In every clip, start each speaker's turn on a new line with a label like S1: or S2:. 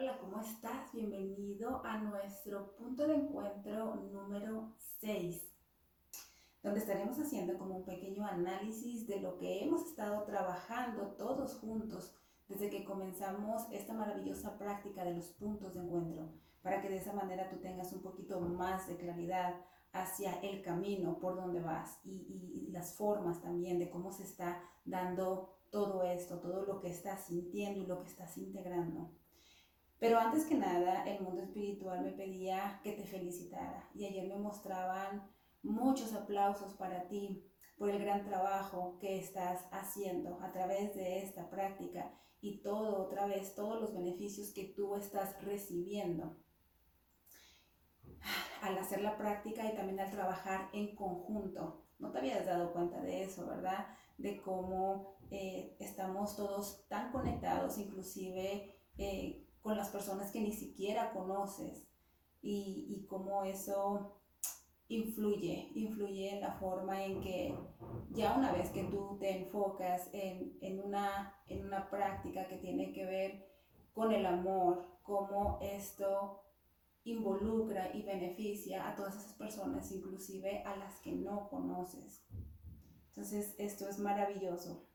S1: Hola, ¿cómo estás? Bienvenido a nuestro punto de encuentro número 6, donde estaremos haciendo como un pequeño análisis de lo que hemos estado trabajando todos juntos desde que comenzamos esta maravillosa práctica de los puntos de encuentro, para que de esa manera tú tengas un poquito más de claridad hacia el camino por donde vas y, y las formas también de cómo se está dando todo esto, todo lo que estás sintiendo y lo que estás integrando. Pero antes que nada, el mundo espiritual me pedía que te felicitara y ayer me mostraban muchos aplausos para ti por el gran trabajo que estás haciendo a través de esta práctica y todo, otra vez, todos los beneficios que tú estás recibiendo al hacer la práctica y también al trabajar en conjunto. No te habías dado cuenta de eso, ¿verdad? De cómo eh, estamos todos tan conectados, inclusive eh, con las personas que ni siquiera conoces y, y cómo eso influye, influye en la forma en que ya una vez que tú te enfocas en, en, una, en una práctica que tiene que ver con el amor, cómo esto involucra y beneficia a todas esas personas, inclusive a las que no conoces. Entonces, esto es maravilloso.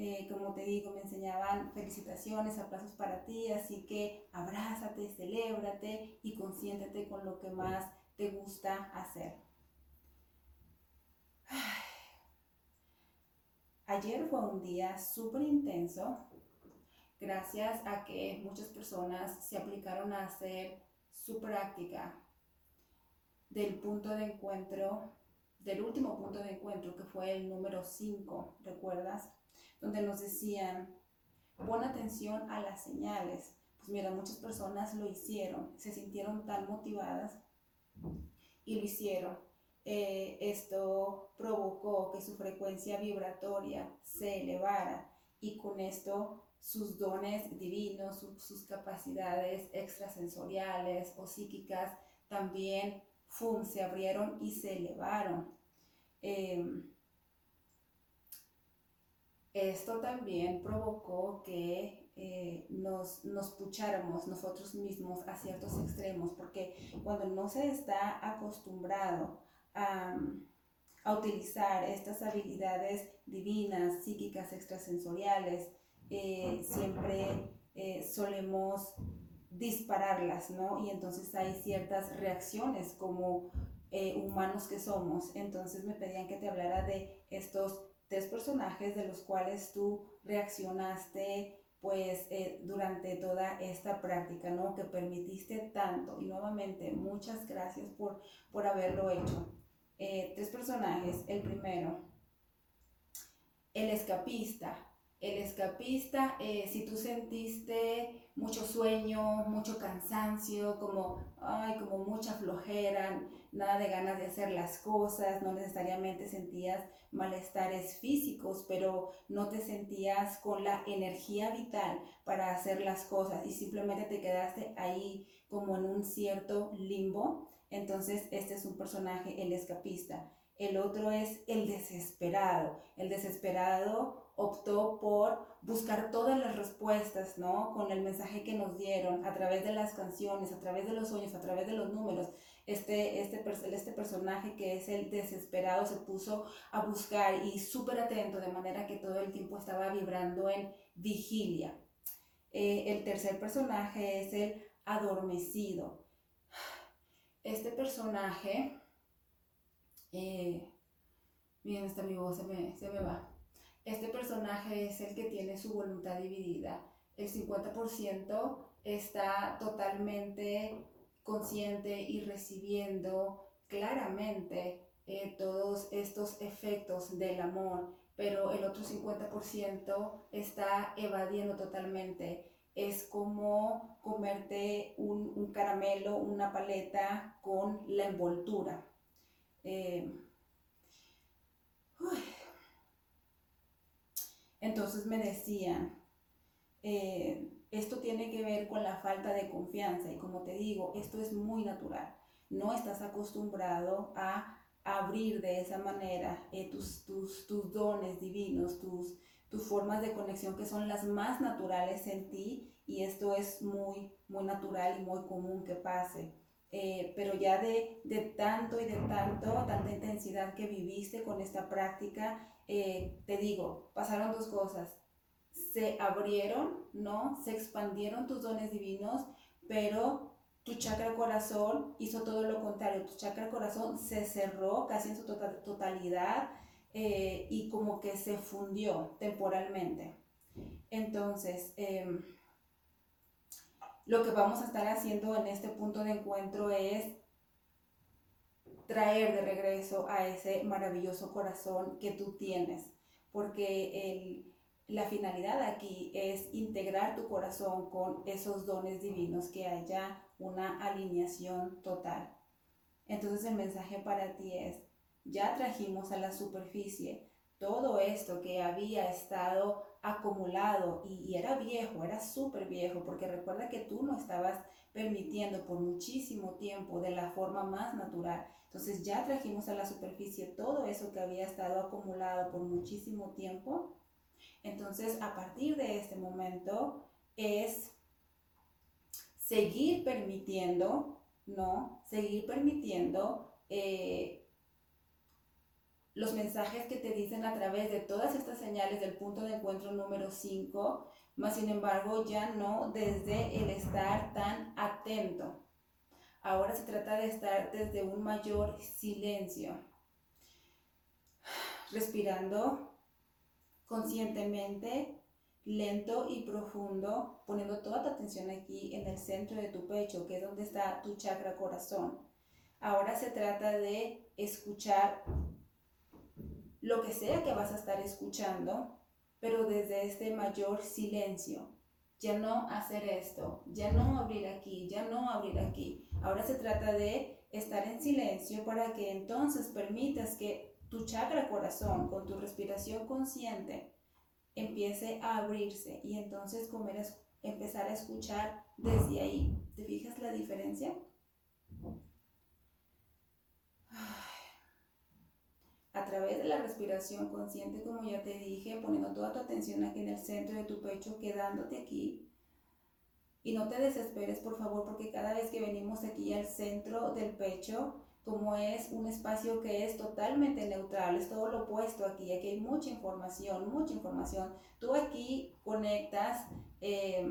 S1: Eh, como te digo, me enseñaban felicitaciones, aplausos para ti, así que abrázate, celébrate y consiéntete con lo que más te gusta hacer. Ayer fue un día súper intenso, gracias a que muchas personas se aplicaron a hacer su práctica del punto de encuentro, del último punto de encuentro que fue el número 5, ¿recuerdas? Donde nos decían, pon atención a las señales. Pues mira, muchas personas lo hicieron, se sintieron tan motivadas y lo hicieron. Eh, esto provocó que su frecuencia vibratoria se elevara y con esto sus dones divinos, sus capacidades extrasensoriales o psíquicas también se abrieron y se elevaron. Em, esto también provocó que eh, nos, nos pucháramos nosotros mismos a ciertos extremos, porque cuando no se está acostumbrado a, utilizar estas habilidades divinas, psíquicas, extrasensoriales, eh, siempre eh, solemos dispararlas, ¿no? Y entonces hay ciertas reacciones como humanos que somos. Entonces me pedían que te hablara de estos tres personajes de los cuales tú reaccionaste pues eh, durante toda esta práctica, ¿no? Que permitiste tanto. Y nuevamente, muchas gracias por, por haberlo hecho. Eh, tres personajes. El primero, el escapista. El escapista, eh, si tú sentiste mucho sueño, mucho cansancio, como, ay, como mucha flojera, nada de ganas de hacer las cosas, no necesariamente sentías malestares físicos, pero no te sentías con la energía vital para hacer las cosas y simplemente te quedaste ahí como en un cierto limbo. Entonces, este es un personaje, el escapista. El otro es el desesperado. El desesperado optó por buscar todas las respuestas, ¿no? Con el mensaje que nos dieron a través de las canciones, a través de los sueños, a través de los números. Este, este, este personaje que es el desesperado se puso a buscar y súper atento, de manera que todo el tiempo estaba vibrando en vigilia. Eh, el tercer personaje es el adormecido. Este personaje, eh, miren, está mi voz, se me, se me va este personaje es el que tiene su voluntad dividida. El 50% está totalmente consciente y recibiendo claramente eh, todos estos efectos del amor, pero el otro 50% está evadiendo totalmente. Es como comerte un, caramelo, una paleta con la envoltura. Eh, entonces me decían, eh, esto tiene que ver con la falta de confianza y como te digo, esto es muy natural. No estás acostumbrado a abrir de esa manera eh, tus, tus, tus, dones divinos, tus, tus formas de conexión que son las más naturales en ti y esto es muy, muy natural y muy común que pase. Eh, pero ya de, de, tanto y de tanto, tanta intensidad que viviste con esta práctica, eh, te digo, pasaron dos cosas. Se abrieron, ¿no? Se expandieron tus dones divinos, pero tu chakra corazón hizo todo lo contrario. Tu chakra corazón se cerró casi en su tota-, totalidad eh, y como que se fundió temporalmente. Entonces, em, lo que vamos a estar haciendo en este punto de encuentro es traer de regreso a ese maravilloso corazón que tú tienes, porque la finalidad aquí es integrar tu corazón con esos dones divinos, que haya una alineación total. Entonces el mensaje para ti es, ya trajimos a la superficie todo esto que había estado acumulado y, era viejo, era súper viejo, porque recuerda que tú no estabas permitiendo por muchísimo tiempo de la forma más natural. Entonces ya trajimos a la superficie todo eso que había estado acumulado por muchísimo tiempo. Entonces a partir de este momento es seguir permitiendo, ¿no? Seguir permitiendo eh, los mensajes que te dicen a través de todas estas señales del punto de encuentro número 5, más sin embargo ya no desde el estar tan atento. Ahora se trata de estar desde un mayor silencio, respirando conscientemente, lento y profundo, poniendo toda tu atención aquí en el centro de tu pecho, que es donde está tu chakra corazón. Ahora se trata de escuchar lo que sea que vas a estar escuchando, pero desde este mayor silencio. Ya no hacer esto, ya no abrir aquí, ya no abrir aquí. Ahora se trata de estar en silencio para que entonces permitas que tu chakra corazón, con tu respiración consciente, empiece a abrirse y entonces comer, empezar a escuchar desde ahí. ¿Te fijas la diferencia? a través de la respiración consciente, como ya te dije, poniendo toda tu atención aquí en el centro de tu pecho, quedándote aquí. Y no te desesperes, por favor, porque cada vez que venimos aquí al centro del pecho, como es un espacio que es totalmente neutral, es todo lo opuesto aquí, aquí hay mucha información, mucha información. Tú aquí conectas eh,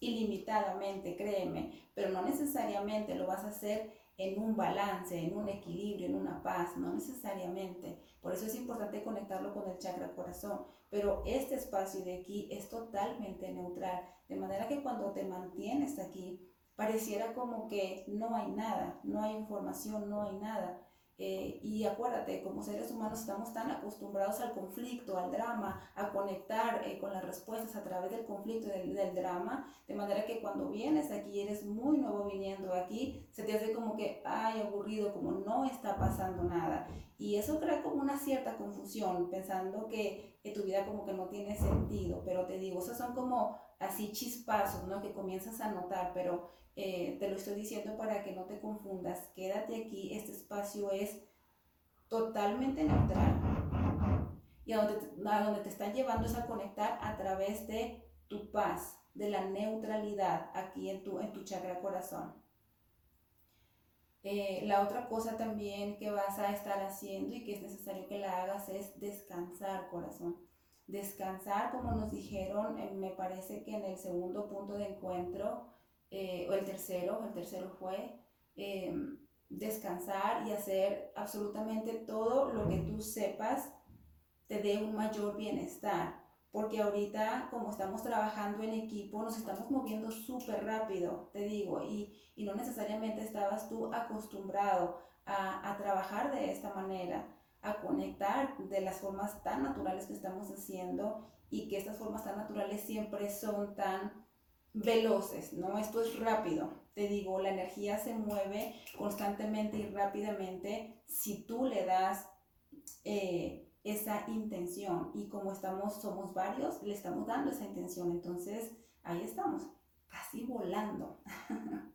S1: ilimitadamente, créeme, pero no necesariamente lo vas a hacer en un balance, en un equilibrio, en una paz, no necesariamente. Por eso es importante conectarlo con el chakra corazón. Pero este espacio de aquí es totalmente neutral, de manera que cuando te mantienes aquí, pareciera como que no hay nada, no hay información, no hay nada. Eh, y acuérdate, como seres humanos estamos tan acostumbrados al conflicto, al drama, a conectar eh, con las respuestas a través del conflicto y del, drama, de manera que cuando vienes aquí, eres muy nuevo viniendo aquí, se te hace como que, ay, aburrido, como no está pasando nada. Y eso crea como una cierta confusión, pensando que, que tu vida como que no tiene sentido, pero te digo, esos son como así chispazos, ¿no? Que comienzas a notar, pero eh, te lo estoy diciendo para que no te confundas. Quédate aquí, este espacio es totalmente neutral. Y a donde, te, a donde te están llevando es a conectar a través de tu paz, de la neutralidad aquí en tu, en tu chakra corazón. Eh, la otra cosa también que vas a estar haciendo y que es necesario que la hagas es descansar, corazón. Descansar, como nos dijeron, eh, me parece que en el segundo punto de encuentro, eh, o el tercero, el tercero fue em, descansar y hacer absolutamente todo lo que tú sepas te dé un mayor bienestar. Porque ahorita, como estamos trabajando en equipo, nos estamos moviendo súper rápido, te digo, y, y, no necesariamente estabas tú acostumbrado a, a trabajar de esta manera, a conectar de las formas tan naturales que estamos haciendo y que estas formas tan naturales siempre son tan veloces, ¿no? Esto es rápido. Te digo, la energía se mueve constantemente y rápidamente si tú le das eh, esa intención. Y como estamos, somos varios, le estamos dando esa intención. Entonces, ahí estamos, casi volando.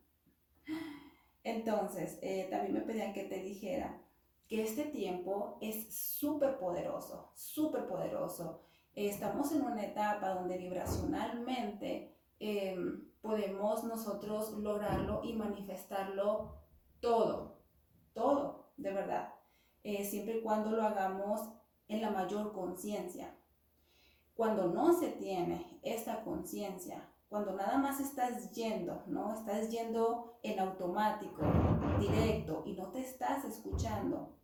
S1: Entonces, eh, también me pedían que te dijera que este tiempo es súper poderoso, súper poderoso estamos en una etapa donde vibracionalmente em, podemos nosotros lograrlo y manifestarlo todo, todo, de verdad, eh, siempre y cuando lo hagamos en la mayor conciencia. Cuando no se tiene esta conciencia, cuando nada más estás yendo, ¿no? Estás yendo en automático, directo y no te estás escuchando,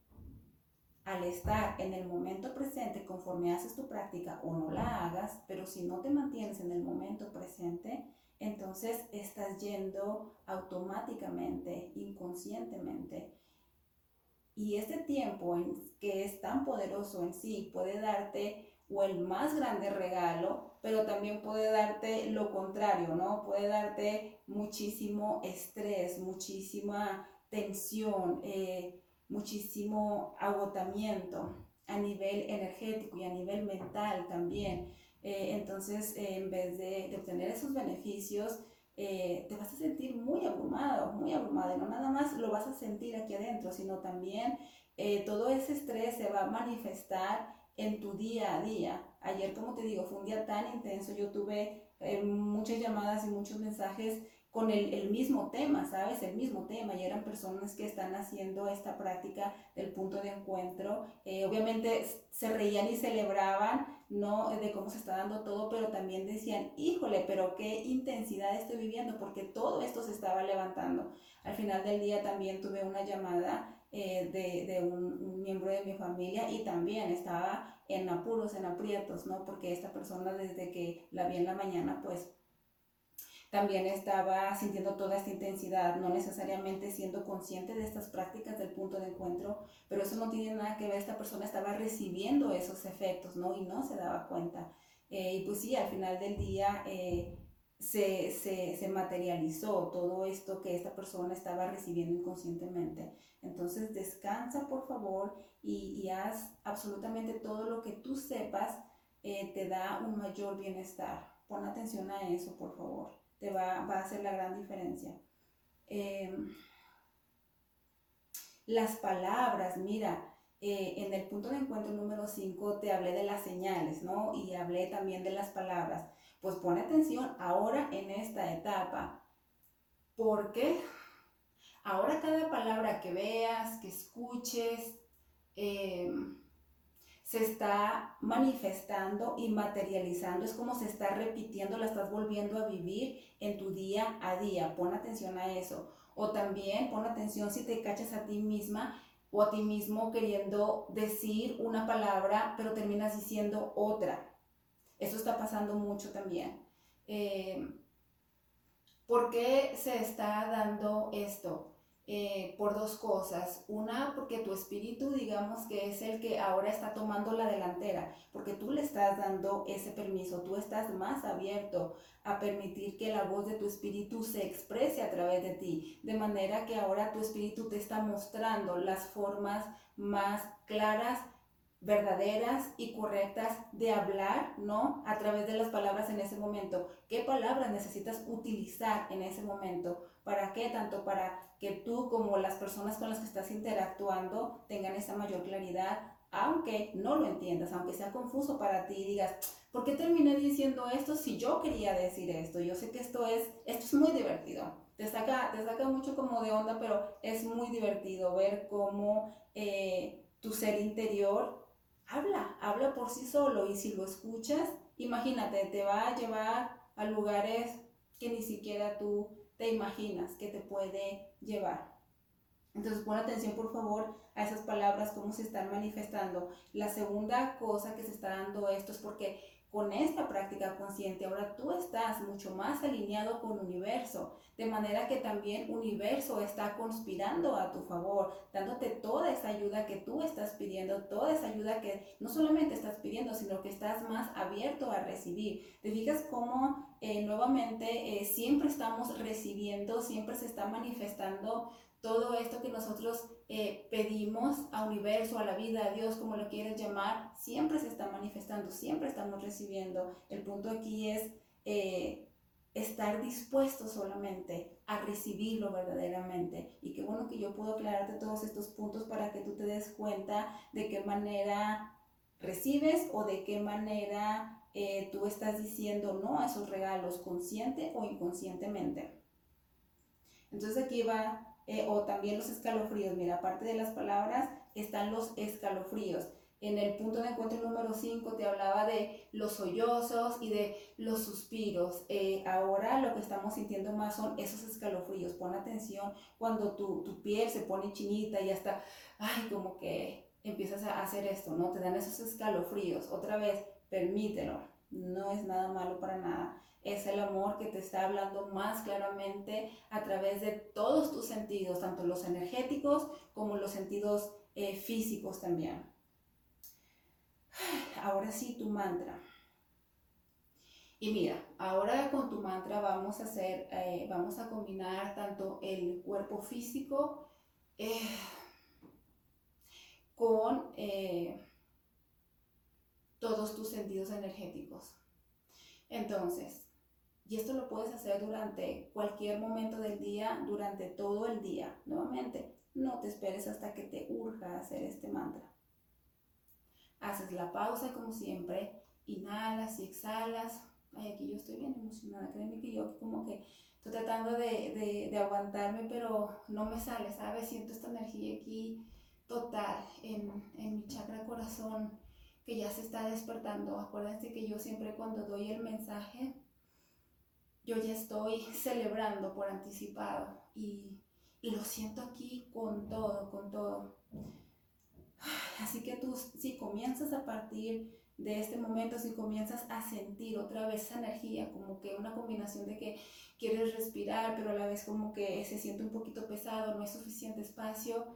S1: al estar en el momento presente conforme haces tu práctica o no la hagas, pero si no te mantienes en el momento presente, entonces estás yendo automáticamente, inconscientemente. Y este tiempo que es tan poderoso en sí puede darte o el más grande regalo, pero también puede darte lo contrario, ¿no? Puede darte muchísimo estrés, muchísima tensión, eh, muchísimo agotamiento a nivel energético y a nivel mental también. Eh, entonces, en vez de, obtener esos beneficios, eh, te vas a sentir muy abrumado, muy abrumado. Y no nada más lo vas a sentir aquí adentro, sino también todo ese estrés se va a manifestar en tu día a día. Ayer, como te digo, fue un día tan intenso, yo tuve eh, muchas llamadas y muchos mensajes con el, el, mismo tema, ¿sabes? El mismo tema. Y eran personas que están haciendo esta práctica del punto de encuentro. Eh, obviamente se reían y celebraban, ¿no? De cómo se está dando todo, pero también decían, híjole, pero qué intensidad estoy viviendo, porque todo esto se estaba levantando. Al final del día también tuve una llamada eh, de, de un, miembro de mi familia y también estaba en apuros, en aprietos, ¿no? Porque esta persona desde que la vi en la mañana, pues también estaba sintiendo toda esta intensidad, no necesariamente siendo consciente de estas prácticas del punto de encuentro, pero eso no tiene nada que ver, esta persona estaba recibiendo esos efectos, ¿no? Y no se daba cuenta. Eh, y pues sí, al final del día eh, se, se, materializó todo esto que esta persona estaba recibiendo inconscientemente. Entonces descansa por favor y, y haz absolutamente todo lo que tú sepas eh, te da un mayor bienestar. Pon atención a eso, por favor. Te va, va a hacer la gran diferencia. Em, las palabras, mira, eh, en el punto de encuentro número 5 te hablé de las señales, ¿no? Y hablé también de las palabras. Pues pon atención ahora en esta etapa. porque Ahora cada palabra que veas, que escuches, eh, se está manifestando y materializando, es como se está repitiendo, la estás volviendo a vivir en tu día a día. Pon atención a eso. O también pon atención si te cachas a ti misma o a ti mismo queriendo decir una palabra, pero terminas diciendo otra. Eso está pasando mucho también. Eh, ¿Por qué se está dando esto? Eh, por dos cosas. Una, porque tu espíritu, digamos que es el que ahora está tomando la delantera, porque tú le estás dando ese permiso, tú estás más abierto a permitir que la voz de tu espíritu se exprese a través de ti, de manera que ahora tu espíritu te está mostrando las formas más claras verdaderas y correctas de hablar, ¿no? A través de las palabras en ese momento. ¿Qué palabras necesitas utilizar en ese momento? ¿Para qué? Tanto para que tú como las personas con las que estás interactuando tengan esa mayor claridad, aunque no lo entiendas, aunque sea confuso para ti y digas, ¿por qué terminé diciendo esto si yo quería decir esto? Yo sé que esto es, esto es muy divertido. Te saca, te saca mucho como de onda, pero es muy divertido ver cómo eh, tu ser interior habla, habla por sí solo y si lo escuchas, imagínate, te va a llevar a lugares que ni siquiera tú te imaginas que te puede llevar. Entonces pon atención por favor a esas palabras, cómo se están manifestando. La segunda cosa que se está dando esto es porque con esta práctica consciente ahora tú estás mucho más alineado con universo, de manera que también universo está conspirando a tu favor, dándote toda esa ayuda que tú estás pidiendo, toda esa ayuda que no solamente estás pidiendo, sino que estás más abierto a recibir. ¿Te fijas cómo eh, nuevamente eh, siempre estamos recibiendo, siempre se está manifestando todo esto que nosotros eh, pedimos a universo, a la vida, a Dios, como lo quieras llamar, siempre se está manifestando, siempre estamos recibiendo. El punto aquí es eh, estar dispuesto solamente a recibirlo verdaderamente. Y qué bueno que yo puedo aclararte todos estos puntos para que tú te des cuenta de qué manera recibes o de qué manera eh, tú estás diciendo no a esos regalos, consciente o inconscientemente. Entonces aquí va, eh, o también los escalofríos, mira, aparte de las palabras están los escalofríos. En el punto de encuentro número 5 te hablaba de los sollozos y de los suspiros. Eh, ahora lo que estamos sintiendo más son esos escalofríos. Pon atención cuando tu, tu piel se pone chinita y hasta, ay, como que empiezas a hacer esto, ¿no? Te dan esos escalofríos. Otra vez, permítelo. No es nada malo para nada. Es el amor que te está hablando más claramente a través de todos tus sentidos, tanto los energéticos como los sentidos eh, físicos también. Ahora sí, tu mantra. Y mira, ahora con tu mantra vamos a hacer, eh, vamos a combinar tanto el cuerpo físico eh, con todos tus sentidos energéticos. Entonces, y esto lo puedes hacer durante cualquier momento del día, durante todo el día. Nuevamente, no te esperes hasta que te urja hacer este mantra. Haces la pausa como siempre, inhalas y exhalas. Ay, aquí yo estoy bien emocionada, créeme que yo como que estoy tratando de, de, aguantarme, pero no me sale, ¿sabes? Siento esta energía aquí total en, en mi chakra corazón que ya se está despertando. Acuérdense que yo siempre cuando doy el mensaje, yo ya estoy celebrando por anticipado y, lo siento aquí con todo, con todo. Así que tú, si comienzas a partir de este momento, si comienzas a sentir otra vez esa energía, como que una combinación de que quieres respirar, pero a la vez como que se siente un poquito pesado, no hay suficiente espacio,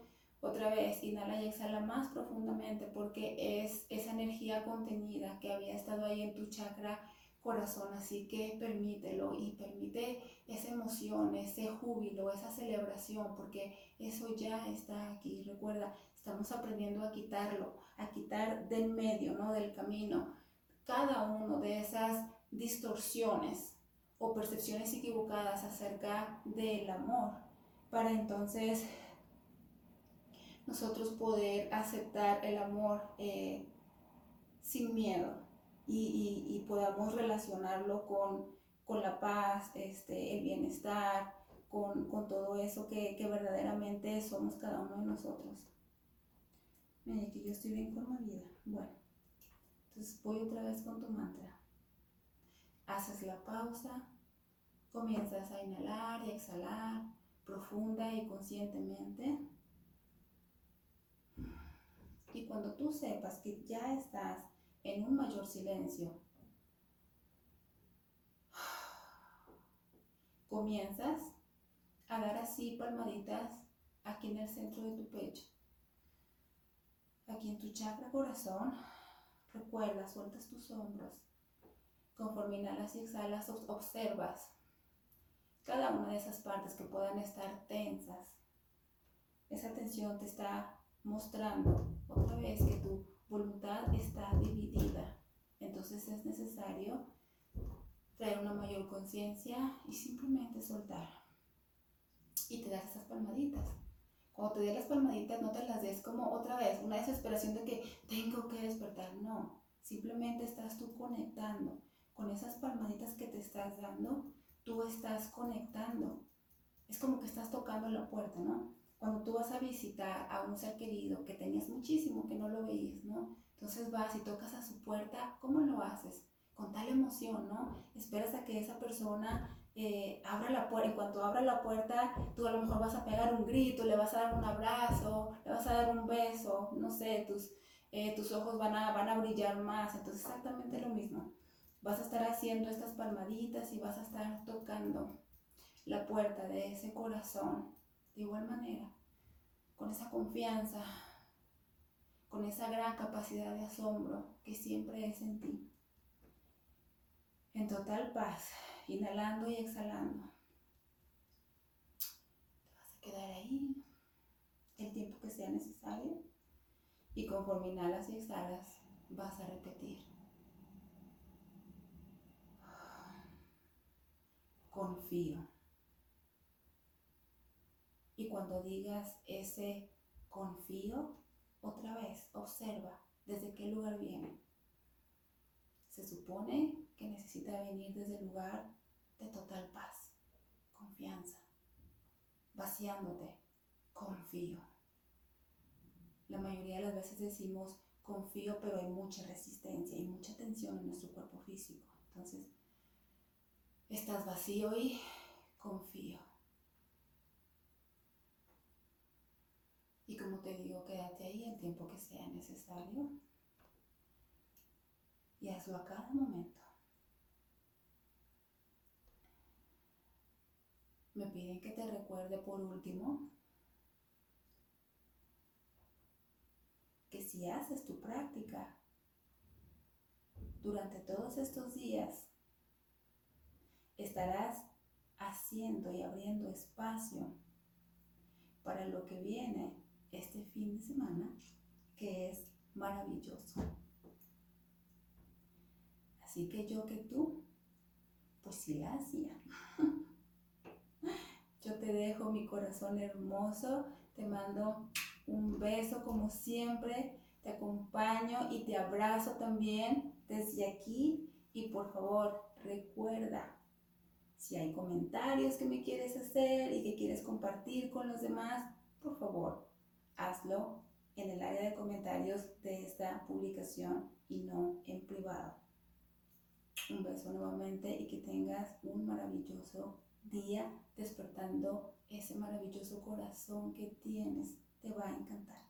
S1: otra vez inhala y exhala más profundamente porque es esa energía contenida que había estado ahí en tu chakra corazón, así que permítelo y permite esa emoción, ese júbilo, esa celebración, porque eso ya está aquí. Recuerda, Estamos aprendiendo a quitarlo, a quitar del medio, ¿no? Del camino, cada uno de esas distorsiones o percepciones equivocadas acerca del amor, para entonces nosotros poder aceptar el amor eh, sin miedo y, podamos relacionarlo con, la paz, este, el bienestar, con, todo eso que, que verdaderamente somos cada uno de nosotros. Mira, que yo estoy bien con mi vida. Bueno, entonces voy otra vez con tu mantra. Haces la pausa, comienzas a inhalar y exhalar profunda y conscientemente. Y cuando tú sepas que ya estás en un mayor silencio, comienzas a dar así palmaditas aquí en el centro de tu pecho aquí en tu chakra corazón, recuerda, sueltas tus hombros. Conforme inhalas y exhalas, observas cada una de esas partes que puedan estar tensas. Esa tensión te está mostrando otra vez que tu voluntad está dividida. Entonces es necesario traer una mayor conciencia y simplemente soltar. Y te das esas palmaditas. Cuando te dé las palmaditas, no te las des como otra vez, una desesperación de que tengo que despertar. No, simplemente estás tú conectando. Con esas palmaditas que te estás dando, tú estás conectando. Es como que estás tocando la puerta, ¿no? Cuando tú vas a visitar a un ser querido que tenías muchísimo que no lo veías, ¿no? Entonces vas y tocas a su puerta, ¿cómo lo haces? Con tal emoción, ¿no? Esperas a que esa persona eh, abra la puerta, y cuando abra la puerta, tú a lo mejor vas a pegar un grito, le vas a dar un abrazo, le vas a dar un beso, no sé, tus, eh, tus ojos van a, van a brillar más, entonces exactamente lo mismo. Vas a estar haciendo estas palmaditas y vas a estar tocando la puerta de ese corazón de igual manera, con esa confianza, con esa gran capacidad de asombro que siempre es en ti. En total paz inhalando y exhalando. Te vas a quedar ahí el tiempo que sea necesario y conforme inhalas y exhalas vas a repetir. Confío. Y cuando digas ese confío, otra vez observa ¿Desde qué lugar viene? Se supone que necesita venir desde el lugar de total paz, confianza, vaciándote, confío. La mayoría de las veces decimos confío, pero hay mucha resistencia y mucha tensión en nuestro cuerpo físico. Entonces, estás vacío y confío. Y como te digo, quédate ahí el tiempo que sea necesario y hazlo a cada momento. Me piden que te recuerde por último que si haces tu práctica durante todos estos días, estarás haciendo y abriendo espacio para lo que viene este fin de semana, que es maravilloso. Así que yo que tú, pues sí. Yo te dejo mi corazón hermoso, te mando un beso como siempre, te acompaño y te abrazo también desde aquí y por favor recuerda, si hay comentarios que me quieres hacer y que quieres compartir con los demás, por favor, hazlo en el área de comentarios de esta publicación y no en privado. Un beso nuevamente y que tengas un maravilloso día despertando ese maravilloso corazón que tienes. Te va a encantar.